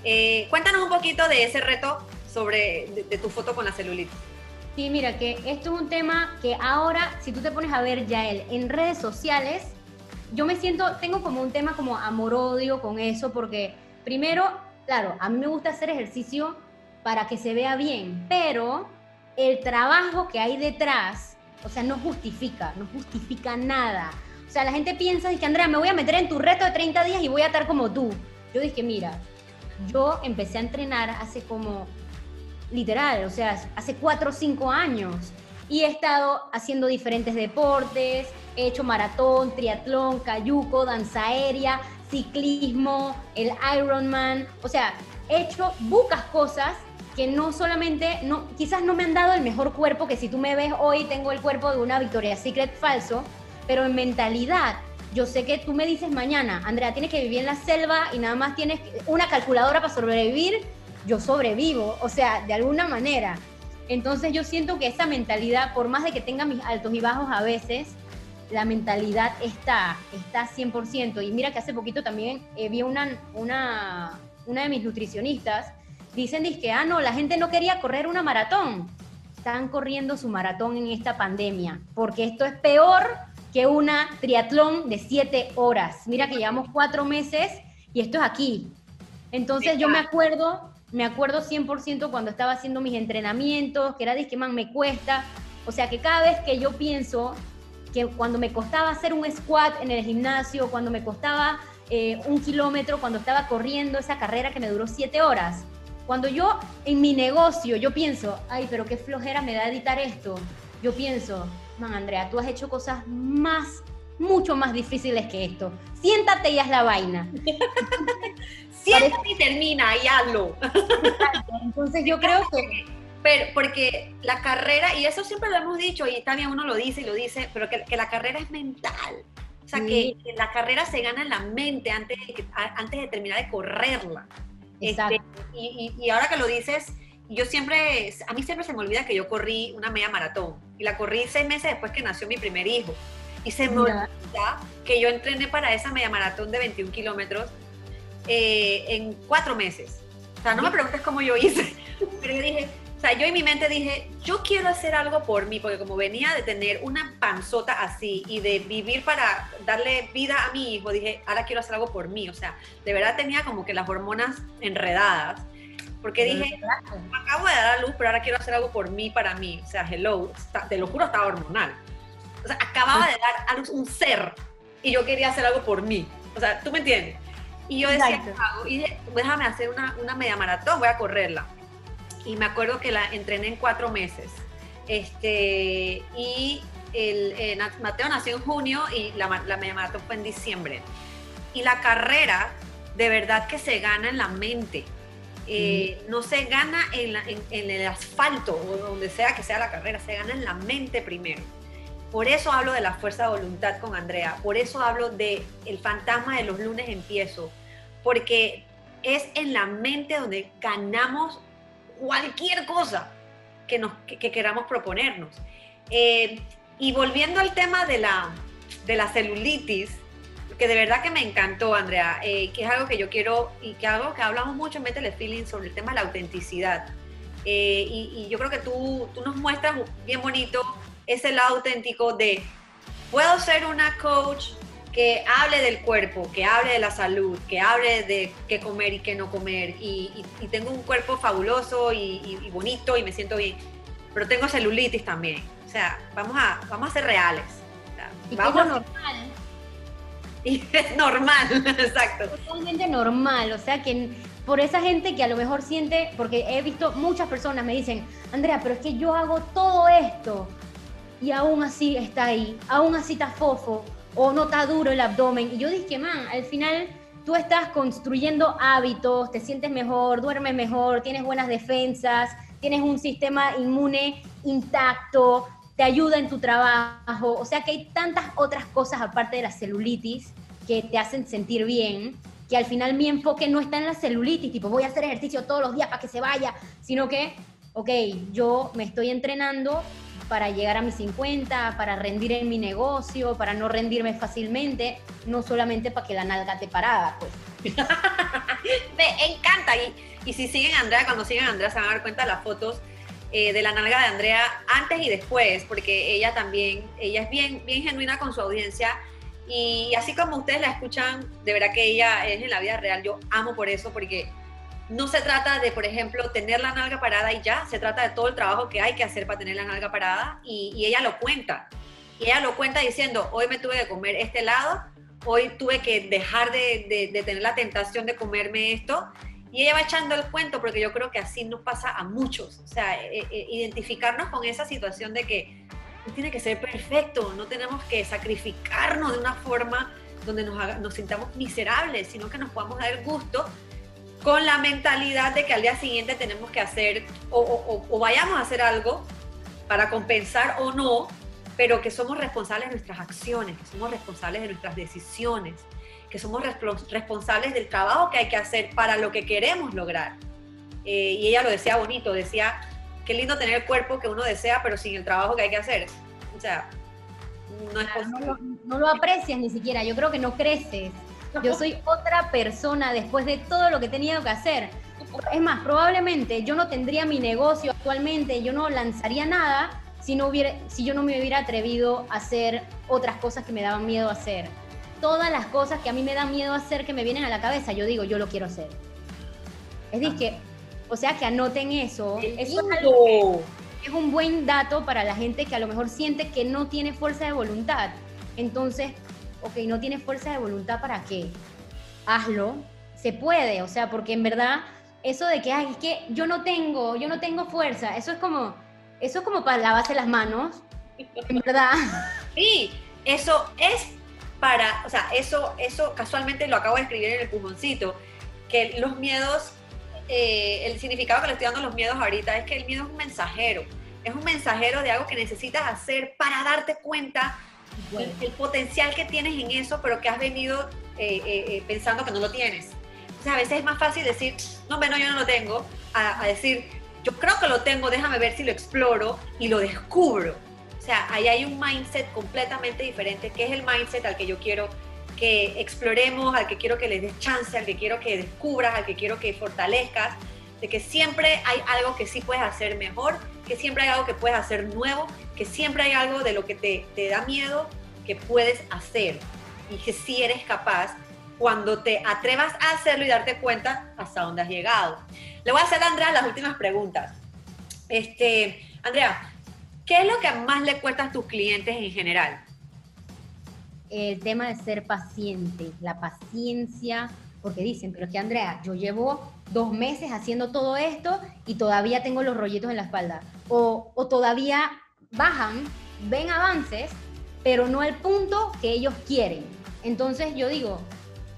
Eh, cuéntanos un poquito de ese reto sobre de tu foto con la celulitis. Sí, mira, que esto es un tema que ahora, si tú te pones a ver ya él en redes sociales, yo me siento, tengo como un tema como amor-odio con eso, porque primero, claro, a mí me gusta hacer ejercicio para que se vea bien, pero el trabajo que hay detrás, o sea, no justifica, no justifica nada. O sea, la gente piensa, que Andrea, me voy a meter en tu reto de 30 días y voy a estar como tú. Yo dije, mira, yo empecé a entrenar hace como literal, o sea, hace cuatro o cinco años. Y he estado haciendo diferentes deportes, he hecho maratón, triatlón, cayuco, danza aérea, ciclismo, el Ironman, o sea, he hecho bucas cosas que no solamente, no, quizás no me han dado el mejor cuerpo, que si tú me ves hoy tengo el cuerpo de una Victoria's Secret falso, pero en mentalidad, yo sé que tú me dices mañana, Andrea, tienes que vivir en la selva y nada más tienes una calculadora para sobrevivir, yo sobrevivo, o sea, de alguna manera. Entonces yo siento que esa mentalidad, por más de que tenga mis altos y bajos a veces, la mentalidad está, está 100%. Y mira que hace poquito también eh, vi una, una, una de mis nutricionistas, dicen que, ah, no, la gente no quería correr una maratón. Están corriendo su maratón en esta pandemia, porque esto es peor que una triatlón de siete horas. Mira que llevamos cuatro meses y esto es aquí. Entonces yo me acuerdo me acuerdo 100% cuando estaba haciendo mis entrenamientos, que era que man, me cuesta. O sea que cada vez que yo pienso que cuando me costaba hacer un squat en el gimnasio, cuando me costaba eh, un kilómetro, cuando estaba corriendo esa carrera que me duró siete horas, cuando yo en mi negocio, yo pienso, ay, pero qué flojera me da editar esto, yo pienso, man, Andrea, tú has hecho cosas más, mucho más difíciles que esto. Siéntate y haz la vaina. Siéntate y termina y hazlo. Entonces yo creo que... Pero porque la carrera, y eso siempre lo hemos dicho, y también uno lo dice y lo dice, pero que, la carrera es mental. O sea, que, la carrera se gana en la mente antes de, antes de terminar de correrla. Este, y, y, ahora que lo dices, yo siempre, a mí siempre se me olvida que yo corrí una media maratón. Y la corrí seis meses después que nació mi primer hijo. Y se me olvida que yo entrené para esa media maratón de 21 kilómetros eh, en cuatro meses. O sea, no me preguntes cómo yo hice, pero yo dije, o sea, yo en mi mente dije, yo quiero hacer algo por mí, porque como venía de tener una panzota así y de vivir para darle vida a mi hijo, dije, ahora quiero hacer algo por mí. O sea, de verdad tenía como que las hormonas enredadas, porque dije, acabo de dar a luz, pero ahora quiero hacer algo por mí, para mí. O sea, hello, te lo juro, estaba hormonal. O sea, acababa de dar a luz un ser y yo quería hacer algo por mí. O sea, ¿tú me entiendes? Y yo decía, Y dije, déjame hacer una, una, media maratón, voy a correrla. Y me acuerdo que la entrené en cuatro meses. Este, y el, Mateo nació en junio y la, la media maratón fue en diciembre. Y la carrera, de verdad que se gana en la mente. Eh, no se gana en, en, en, el asfalto o donde sea que sea la carrera, se gana en la mente primero. Por eso hablo de la fuerza de voluntad con Andrea, por eso hablo de el fantasma de los lunes empiezo, porque es en la mente donde ganamos cualquier cosa que, nos, que, queramos proponernos. Eh, y volviendo al tema de la, de la celulitis, que de verdad que me encantó, Andrea, eh, que es algo que yo quiero y que algo que hablamos mucho en Métele Feeling sobre el tema de la autenticidad. Eh, y, y, yo creo que tú, tú nos muestras bien bonito es el auténtico de, puedo ser una coach que hable del cuerpo, que hable de la salud, que hable de qué comer y qué no comer, y, tengo un cuerpo fabuloso y, bonito y me siento bien, pero tengo celulitis también. O sea, vamos a, vamos a ser reales. y vamos normal. Y es normal, exacto. Totalmente normal, o sea que por esa gente que a lo mejor siente, porque he visto muchas personas me dicen, Andrea, pero es que yo hago todo esto y aún así está ahí, aún así está fofo o no está duro el abdomen. Y yo dije, man, al final tú estás construyendo hábitos, te sientes mejor, duermes mejor, tienes buenas defensas, tienes un sistema inmune intacto, te ayuda en tu trabajo, o sea que hay tantas otras cosas aparte de la celulitis que te hacen sentir bien, que al final mi enfoque no está en la celulitis, tipo voy a hacer ejercicio todos los días para que se vaya, sino que, ok, yo me estoy entrenando para llegar a mis 50, para rendir en mi negocio, para no rendirme fácilmente, no solamente para que la nalga te parada, pues. Me encanta. Y, y si siguen a Andrea, cuando siguen a Andrea se van a dar cuenta de las fotos eh, de la nalga de Andrea antes y después, porque ella también, ella es bien, bien genuina con su audiencia. Y así como ustedes la escuchan, de verdad que ella es en la vida real, yo amo por eso, porque no se trata de, por ejemplo, tener la nalga parada y ya, se trata de todo el trabajo que hay que hacer para tener la nalga parada y, ella lo cuenta. Y ella lo cuenta diciendo, hoy me tuve que comer este helado, hoy tuve que dejar de, tener la tentación de comerme esto. Y ella va echando el cuento porque yo creo que así nos pasa a muchos. O sea, e, e, identificarnos con esa situación de que no tiene que ser perfecto, no tenemos que sacrificarnos de una forma donde nos, nos sintamos miserables, sino que nos podamos dar gusto con la mentalidad de que al día siguiente tenemos que hacer o, vayamos a hacer algo para compensar o no, pero que somos responsables de nuestras acciones, que somos responsables de nuestras decisiones, que somos responsables del trabajo que hay que hacer para lo que queremos lograr. Eh, y ella lo decía bonito, decía, qué lindo tener el cuerpo que uno desea, pero sin el trabajo que hay que hacer. O sea, no es posible. No, no lo aprecias ni siquiera, yo creo que no creces. Yo soy otra persona después de todo lo que he tenido que hacer. Es más, probablemente yo no tendría mi negocio actualmente, yo no lanzaría nada si, no hubiera, si yo no me hubiera atrevido a hacer otras cosas que me daban miedo a hacer. Todas las cosas que a mí me dan miedo a hacer que me vienen a la cabeza, yo digo, yo lo quiero hacer. Es decir, que, o sea, que anoten eso. Eso es un buen dato para la gente que a lo mejor siente que no tiene fuerza de voluntad. Entonces, ok, no tienes fuerza de voluntad, ¿para qué? Hazlo, se puede, o sea, porque en verdad eso de que, ay, es que yo no tengo, yo no tengo fuerza, eso es como, eso es como para lavarse las manos, en verdad. Sí, eso es para, o sea, eso, eso casualmente lo acabo de escribir en el pujoncito, que los miedos, eh, el significado que le estoy dando a los miedos ahorita es que el miedo es un mensajero, es un mensajero de algo que necesitas hacer para darte cuenta el, potencial que tienes en eso, pero que has venido eh, eh, eh, pensando que no lo tienes. Sea, a veces es más fácil decir, no, bueno, yo no lo tengo, a, decir, yo creo que lo tengo, déjame ver si lo exploro y lo descubro. O sea, ahí hay un mindset completamente diferente, que es el mindset al que yo quiero que exploremos, al que quiero que le des chance, al que quiero que descubras, al que quiero que fortalezcas, de que siempre hay algo que sí puedes hacer mejor, que siempre hay algo que puedes hacer nuevo, que siempre hay algo de lo que te, te da miedo que puedes hacer y que sí eres capaz cuando te atrevas a hacerlo y darte cuenta hasta dónde has llegado. Le voy a hacer a Andrea las últimas preguntas. Este, Andrea, ¿qué es lo que más le cuesta a tus clientes en general? El tema de ser paciente, la paciencia, porque dicen, pero es que Andrea, yo llevo dos meses haciendo todo esto y todavía tengo los rollitos en la espalda. O, o todavía bajan, ven avances, pero no al punto que ellos quieren. Entonces yo digo,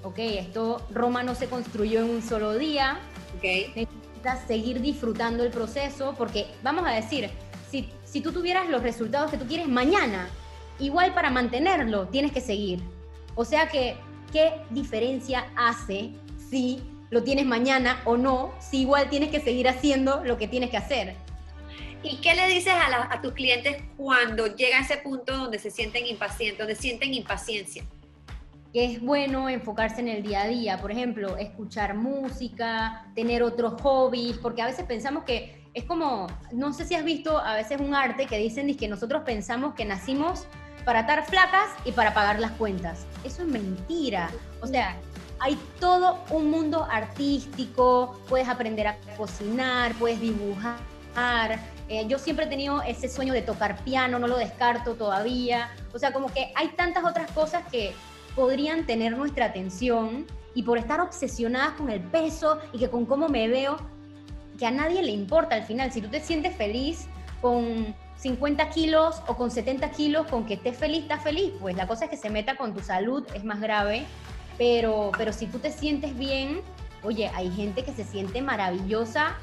ok, esto Roma no se construyó en un solo día, okay. necesitas seguir disfrutando el proceso, porque vamos a decir, si, si tú tuvieras los resultados que tú quieres mañana, igual para mantenerlo tienes que seguir. O sea que, ¿qué diferencia hace si lo tienes mañana o no, si igual tienes que seguir haciendo lo que tienes que hacer. ¿Y qué le dices a, tus clientes cuando llega a ese punto donde se sienten impacientes, donde sienten impaciencia? Que es bueno enfocarse en el día a día, por ejemplo, escuchar música, tener otros hobbies, porque a veces pensamos que es como, no sé si has visto a veces un arte que dicen que nosotros pensamos que nacimos para estar flacas y para pagar las cuentas. Eso es mentira. O sea, hay todo un mundo artístico, puedes aprender a cocinar, puedes dibujar, Eh, yo siempre he tenido ese sueño de tocar piano, no lo descarto todavía. O sea, como que hay tantas otras cosas que podrían tener nuestra atención y por estar obsesionadas con el peso y que con cómo me veo, que a nadie le importa al final. Si tú te sientes feliz con 50 kilos o con 70 kilos, con que estés feliz, estás feliz. Pues la cosa es que se meta con tu salud, es más grave. Pero, pero si tú te sientes bien, oye, hay gente que se siente maravillosa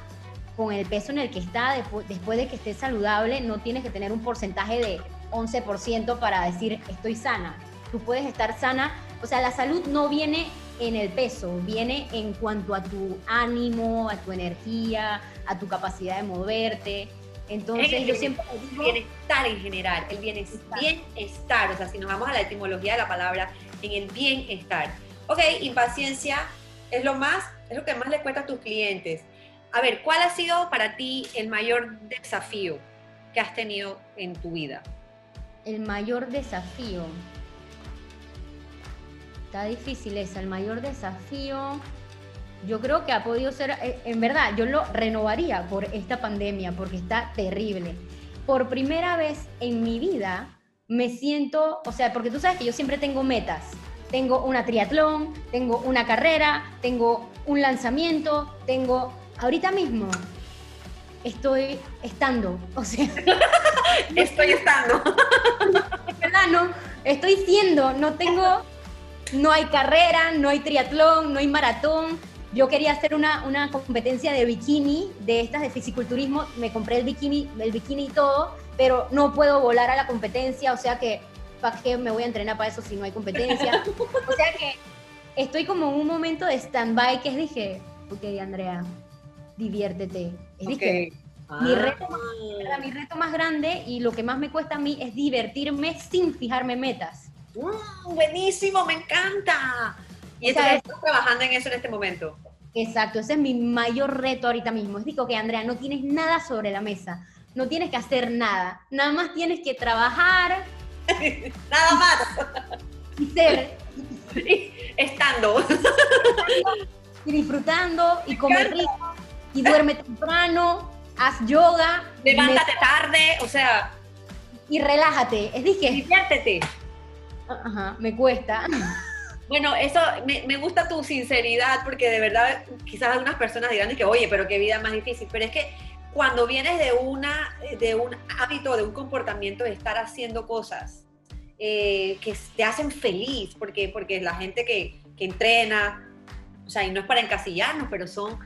con el peso en el que está después de que esté saludable. No tienes que tener un porcentaje de 11% para decir estoy sana. Tú puedes estar sana. O sea, la salud no viene en el peso, viene en cuanto a tu ánimo, a tu energía, a tu capacidad de moverte. Entonces yo siempre digo... Bienestar en general, el bienestar, bienestar, o sea, si nos vamos a la etimología de la palabra, en el bienestar. Ok, impaciencia es lo más, es lo que más le cuesta a tus clientes. A ver, ¿cuál ha sido para ti el mayor desafío que has tenido en tu vida? El mayor desafío. Está difícil esa, el mayor desafío yo creo que ha podido ser, eh, en verdad, yo lo renovaría por esta pandemia porque está terrible. Por primera vez en mi vida me siento, o sea, porque tú sabes que yo siempre tengo metas. Tengo una triatlón, tengo una carrera, tengo un lanzamiento, tengo, ahorita mismo estoy estando, o sea, estoy estando. verdad, no, estoy siendo, no tengo, no hay carrera, no hay triatlón, no hay maratón, yo quería hacer una, una competencia de bikini, de estas de fisiculturismo, me compré el bikini, el bikini y todo, pero no puedo volar a la competencia, o sea que, ¿para qué me voy a entrenar para eso si no hay competencia? o sea que estoy como en un momento de stand-by que es dije, ok, Andrea, diviértete. Es mi, ah. reto más, mi reto más grande y lo que más me cuesta a mí es divertirme sin fijarme metas. Mm, buenísimo, me encanta. Y estás trabajando en eso en este momento. Exacto, ese es mi mayor reto ahorita mismo. Es digo que Andrea, no tienes nada sobre la mesa, no tienes que hacer nada, nada más tienes que trabajar. nada más. Y ser. Estando. Y disfrutando y comer rico y duerme temprano, haz yoga. Levántate tarde, o sea. Y relájate. Es dije. Diviértete. Ajá, me cuesta. Bueno, eso me, gusta tu sinceridad porque de verdad quizás algunas personas dirán que, oye, pero qué vida más difícil, pero es que cuando vienes de, una, de un hábito, de un comportamiento de estar haciendo cosas eh, que te hacen feliz, porque, porque la gente que, que, entrena, o sea, y no es para encasillarnos, pero son,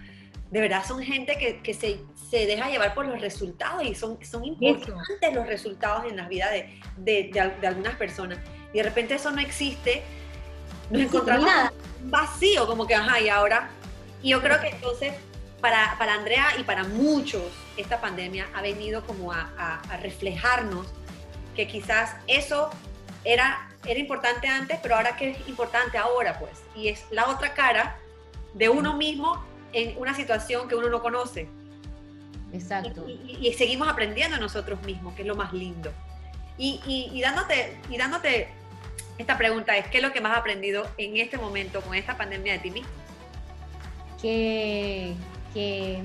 de verdad son gente que, que se, se, deja llevar por los resultados y son, son importantes los resultados en la vida de, de, de algunas personas. Y de repente eso no existe nos encontramos vacío, como que, ajá, y ahora. Y yo creo que entonces, para, para Andrea y para muchos, esta pandemia ha venido como a, a, reflejarnos que quizás eso era, era importante antes, pero ahora que es importante ahora, pues. Y es la otra cara de uno mismo en una situación que uno no conoce. Exacto. Y, y, seguimos aprendiendo nosotros mismos, que es lo más lindo. Y, y, dándote, y dándote esta pregunta es, ¿qué es lo que más has aprendido en este momento con esta pandemia de ti mismo? Que, que,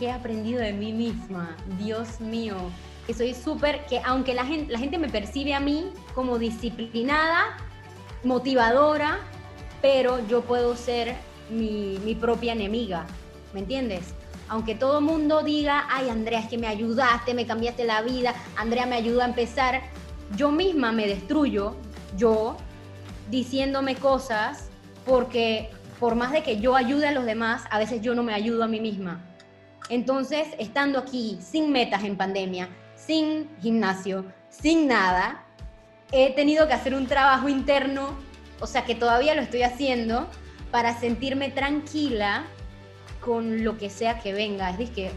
he aprendido de mí misma, Dios mío, que soy súper, que aunque la gente, la gente me percibe a mí como disciplinada, motivadora, pero yo puedo ser mi, propia enemiga, ¿me entiendes? Aunque todo mundo diga, ay Andrea, es que me ayudaste, me cambiaste la vida, Andrea me ayuda a empezar, yo misma me destruyo yo diciéndome cosas porque por más de que yo ayude a los demás, a veces yo no me ayudo a mí misma. Entonces, estando aquí sin metas en pandemia, sin gimnasio, sin nada, he tenido que hacer un trabajo interno, o sea que todavía lo estoy haciendo, para sentirme tranquila con lo que sea que venga. Es decir, que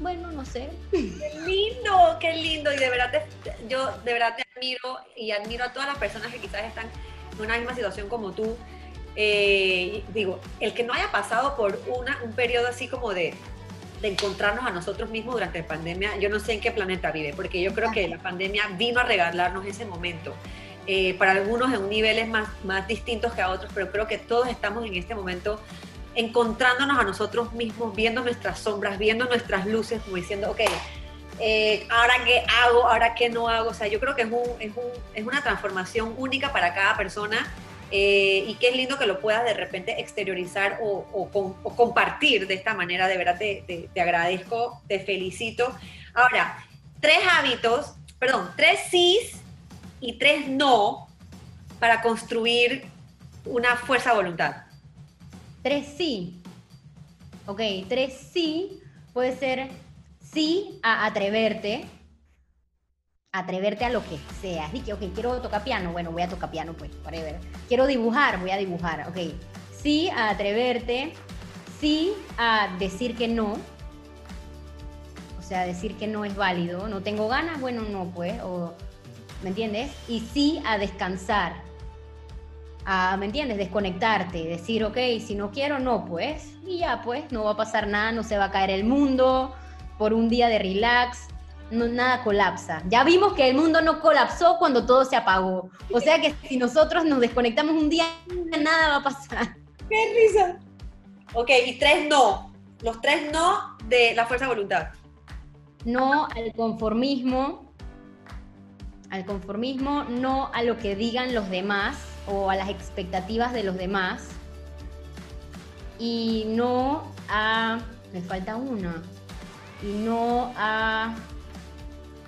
bueno, no sé. Qué lindo, qué lindo. Y de verdad, yo de verdad te admiro y admiro a todas las personas que quizás están en una misma situación como tú. Eh, digo, el que no haya pasado por una, un periodo así como de, de encontrarnos a nosotros mismos durante la pandemia, yo no sé en qué planeta vive, porque yo creo que la pandemia vino a regalarnos ese momento. Eh, para algunos en niveles más, más distintos que a otros, pero creo que todos estamos en este momento encontrándonos a nosotros mismos, viendo nuestras sombras, viendo nuestras luces, como diciendo, ok, eh, ahora qué hago, ahora qué no hago. O sea, yo creo que es, un, es, un, es una transformación única para cada persona eh, y qué es lindo que lo puedas de repente exteriorizar o, o, compartir de esta manera. De verdad te, te, agradezco, te felicito. Ahora, tres hábitos, perdón, tres sís y tres no para construir una fuerza voluntad. Tres sí. Ok, tres sí puede ser sí a atreverte, atreverte a lo que sea. Que, ok, quiero tocar piano, bueno, voy a tocar piano, pues, ver. Quiero dibujar, voy a dibujar, ok. Sí a atreverte, sí a decir que no. O sea, decir que no es válido, no tengo ganas, bueno, no, pues, ¿me entiendes? Y sí a descansar, a, ¿me entiendes? Desconectarte, decir, ok, si no quiero, no, pues, y ya, pues, no va a pasar nada, no se va a caer el mundo, por un día de relax, no, nada colapsa. Ya vimos que el mundo no colapsó cuando todo se apagó. O sea que si nosotros nos desconectamos un día, nada va a pasar. ¡Qué risa! Ok, y tres no. Los tres no de la fuerza de voluntad. No al conformismo. Al conformismo, no a lo que digan los demás o a las expectativas de los demás. Y no a... Me falta una y no a,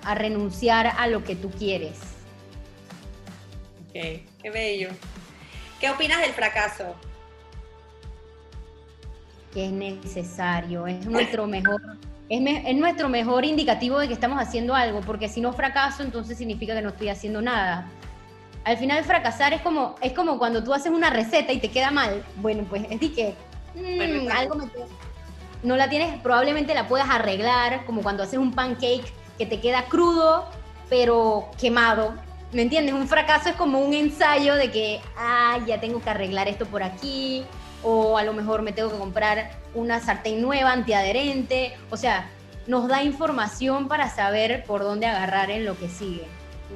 a renunciar a lo que tú quieres. Ok, qué bello. ¿Qué opinas del fracaso? Que es necesario, es nuestro mejor, es, es, nuestro mejor indicativo de que estamos haciendo algo, porque si no fracaso, entonces significa que no estoy haciendo nada. Al final fracasar es como, es como cuando tú haces una receta y te queda mal. Bueno, pues es de que mm, algo me no la tienes, probablemente la puedas arreglar, como cuando haces un pancake que te queda crudo, pero quemado. ¿Me entiendes? Un fracaso es como un ensayo de que, ah, ya tengo que arreglar esto por aquí, o a lo mejor me tengo que comprar una sartén nueva, antiadherente. O sea, nos da información para saber por dónde agarrar en lo que sigue.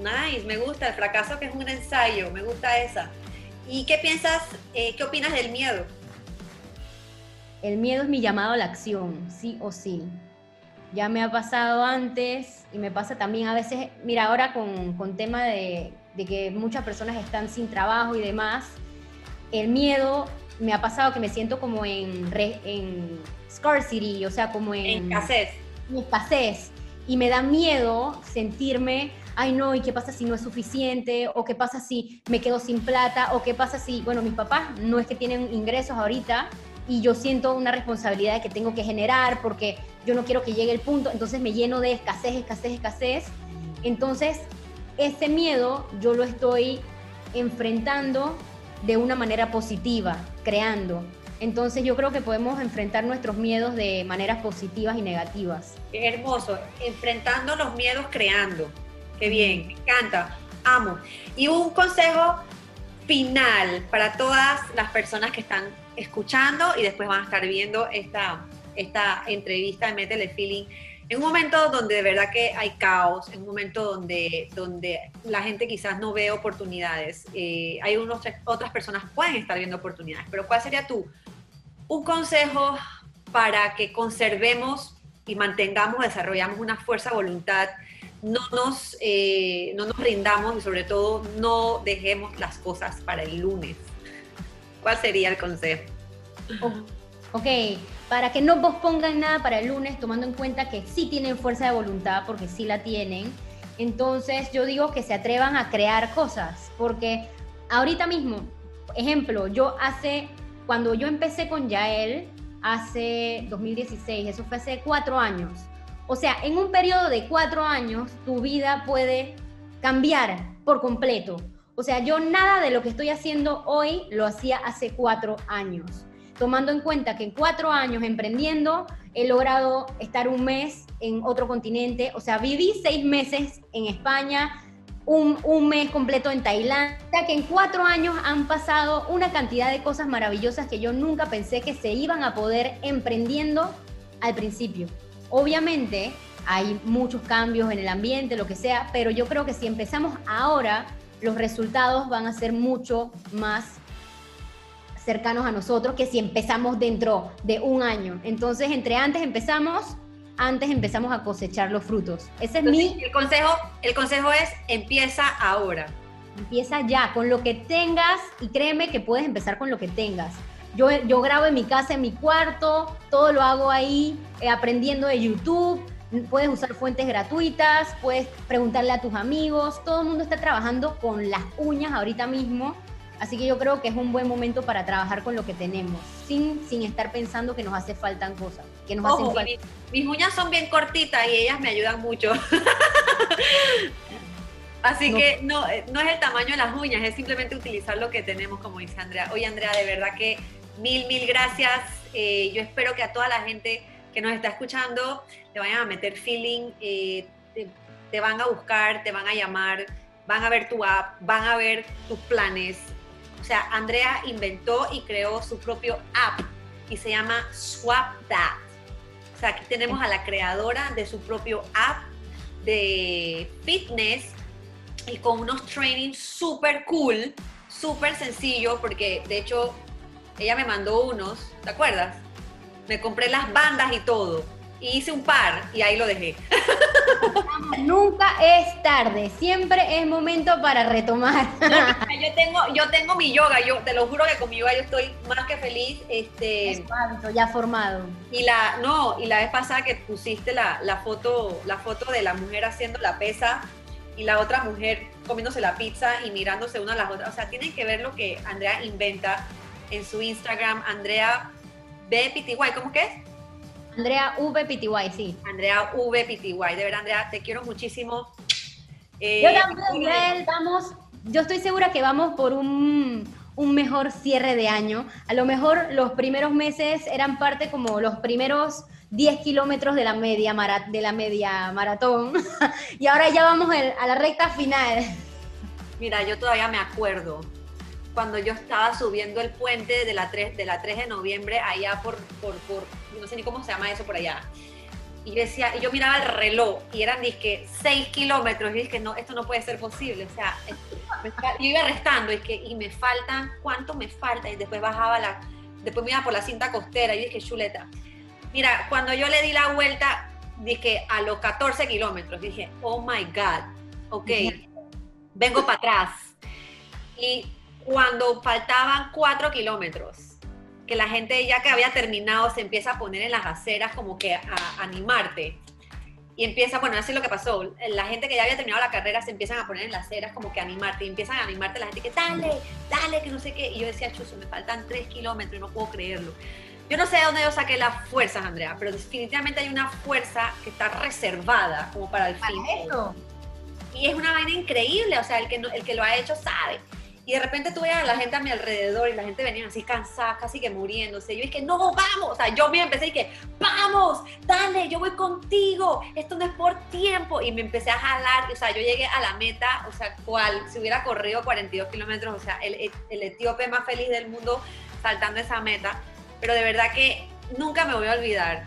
Nice, me gusta el fracaso que es un ensayo, me gusta esa. ¿Y qué piensas, eh, qué opinas del miedo? el miedo es mi llamado a la acción, sí o sí. Ya me ha pasado antes y me pasa también a veces, mira, ahora con, con tema de, de, que muchas personas están sin trabajo y demás, el miedo me ha pasado que me siento como en, en scarcity, o sea, como en... escasez. En escasez. Y me da miedo sentirme, ay no, ¿y qué pasa si no es suficiente? ¿O qué pasa si me quedo sin plata? ¿O qué pasa si, bueno, mis papás no es que tienen ingresos ahorita, y yo siento una responsabilidad que tengo que generar porque yo no quiero que llegue el punto, entonces me lleno de escasez, escasez, escasez. Entonces, ese miedo yo lo estoy enfrentando de una manera positiva, creando. Entonces yo creo que podemos enfrentar nuestros miedos de maneras positivas y negativas. Qué hermoso, enfrentando los miedos creando. Qué bien, me encanta, amo. Y un consejo final para todas las personas que están escuchando y después van a estar viendo esta, esta entrevista de Métele Feeling. En un momento donde de verdad que hay caos, en un momento donde, donde la gente quizás no ve oportunidades, eh, hay unos, otras personas pueden estar viendo oportunidades, pero ¿cuál sería tú? Un consejo para que conservemos y mantengamos, desarrollamos una fuerza voluntad, no nos, eh, no nos rindamos y sobre todo no dejemos las cosas para el lunes. ¿Cuál sería el consejo? Ok, para que no pospongan nada para el lunes, tomando en cuenta que sí tienen fuerza de voluntad, porque sí la tienen, entonces yo digo que se atrevan a crear cosas, porque ahorita mismo, ejemplo, yo hace, cuando yo empecé con Yael, hace 2016, eso fue hace cuatro años. O sea, en un periodo de cuatro años, tu vida puede cambiar por completo. O sea, yo nada de lo que estoy haciendo hoy lo hacía hace cuatro años. Tomando en cuenta que en cuatro años emprendiendo he logrado estar un mes en otro continente. O sea, viví seis meses en España, un, un, mes completo en Tailandia, que en cuatro años han pasado una cantidad de cosas maravillosas que yo nunca pensé que se iban a poder emprendiendo al principio. Obviamente hay muchos cambios en el ambiente, lo que sea, pero yo creo que si empezamos ahora los resultados van a ser mucho más cercanos a nosotros que si empezamos dentro de un año. Entonces, entre antes empezamos, antes empezamos a cosechar los frutos. Ese es mi... El consejo, el consejo es, empieza ahora. Empieza ya, con lo que tengas, y créeme que puedes empezar con lo que tengas. Yo, yo grabo en mi casa, en mi cuarto, todo lo hago ahí, eh, aprendiendo de YouTube, puedes usar fuentes gratuitas, puedes preguntarle a tus amigos, todo el mundo está trabajando con las uñas ahorita mismo, así que yo creo que es un buen momento para trabajar con lo que tenemos, sin, sin estar pensando que nos hace falta cosas, que nos hacen falta. mis uñas son bien cortitas y ellas me ayudan mucho. Así que no, eh, no es el tamaño de las uñas, es simplemente utilizar lo que tenemos, como dice Andrea. Oye, Andrea, de verdad que mil, mil gracias. Eh, yo espero que a toda la gente que nos está escuchando te vayan a meter feeling, eh, te, van a buscar, te van a llamar, van a ver tu app, van a ver tus planes. O sea, Andrea inventó y creó su propio app y se llama Swap That. O sea, aquí tenemos a la creadora de su propio app de fitness y con unos trainings súper cool, súper sencillo, porque de hecho ella me mandó unos, ¿te acuerdas? Me compré las bandas y todo. Y hice un par y ahí lo dejé. Nunca es tarde, siempre es momento para retomar. yo, tengo, yo tengo mi yoga, yo te lo juro que con mi yoga yo estoy más que feliz. Este, es hábito ya formado. Y la, no, y la vez pasada que pusiste la, la, foto, la foto de la mujer haciendo la pesa y la otra mujer comiéndose la pizza y mirándose una a las otras. O sea, tienen que ver lo que Andrea inventa en su Instagram, Andrea B. PTY, ¿cómo que es? Andrea V. PTY, sí. Andrea V. PTY, de verdad, Andrea, te quiero muchísimo. Eh, yo también, vamos, yo estoy segura que vamos por un, un mejor cierre de año. A lo mejor los primeros meses eran parte como los primeros 10 kilómetros de la media, de la media maratón y ahora ya vamos a la recta final. Mira, yo todavía me acuerdo cuando yo estaba subiendo el puente de la 3 de, la 3 de noviembre allá por, por, por, no sé ni cómo se llama eso por allá. Y decía, y yo miraba el reloj y eran disque 6 kilómetros y dije, no, esto no puede ser posible. O sea, yo iba restando y, y me faltan, ¿cuánto me falta? Y después bajaba la, después me iba por la cinta costera y dije, chuleta, Mira, cuando yo le di la vuelta, dije a los 14 kilómetros, dije, oh my God, ok, vengo para atrás. Y cuando faltaban 4 kilómetros, que la gente ya que había terminado se empieza a poner en las aceras como que a, animarte. Y empieza, bueno, así es lo que pasó. La gente que ya había terminado la carrera se empiezan a poner en las aceras como que a animarte. Y empiezan a animarte la gente que, dale, dale, que no sé qué. Y yo decía, chuso, me faltan 3 kilómetros y no puedo creerlo. Yo no sé de dónde yo saqué las fuerzas, Andrea, pero definitivamente hay una fuerza que está reservada como para el fin. Y es una vaina increíble, o sea, el que, el que lo ha hecho sabe. Y de repente tú veías a la gente a mi alrededor y la gente venía así cansada, casi que muriéndose. Yo dije, no, vamos. O sea, yo me empecé y que, vamos, dale, yo voy contigo. Esto no es por tiempo. Y me empecé a jalar. O sea, yo llegué a la meta, o sea, cual si hubiera corrido 42 kilómetros, o sea, el, el etíope más feliz del mundo saltando esa meta. Pero de verdad que nunca me voy a olvidar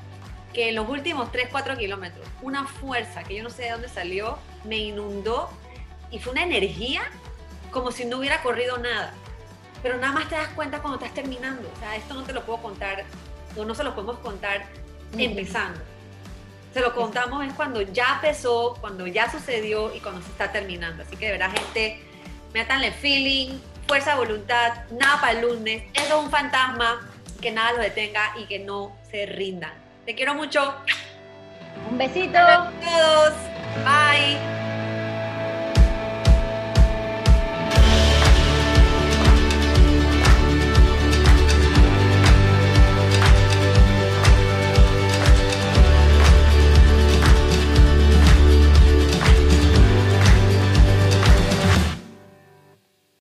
que en los últimos 3, 4 kilómetros, una fuerza que yo no sé de dónde salió, me inundó y fue una energía como si no hubiera corrido nada. Pero nada más te das cuenta cuando estás terminando. O sea, esto no te lo puedo contar, o no se lo podemos contar empezando. Se lo contamos es cuando ya empezó, cuando ya sucedió y cuando se está terminando. Así que de verdad, gente, métanle feeling, fuerza, voluntad, nada para el lunes. Eso es un fantasma que nada los detenga y que no se rindan. Te quiero mucho. Un besito. a todos. Bye.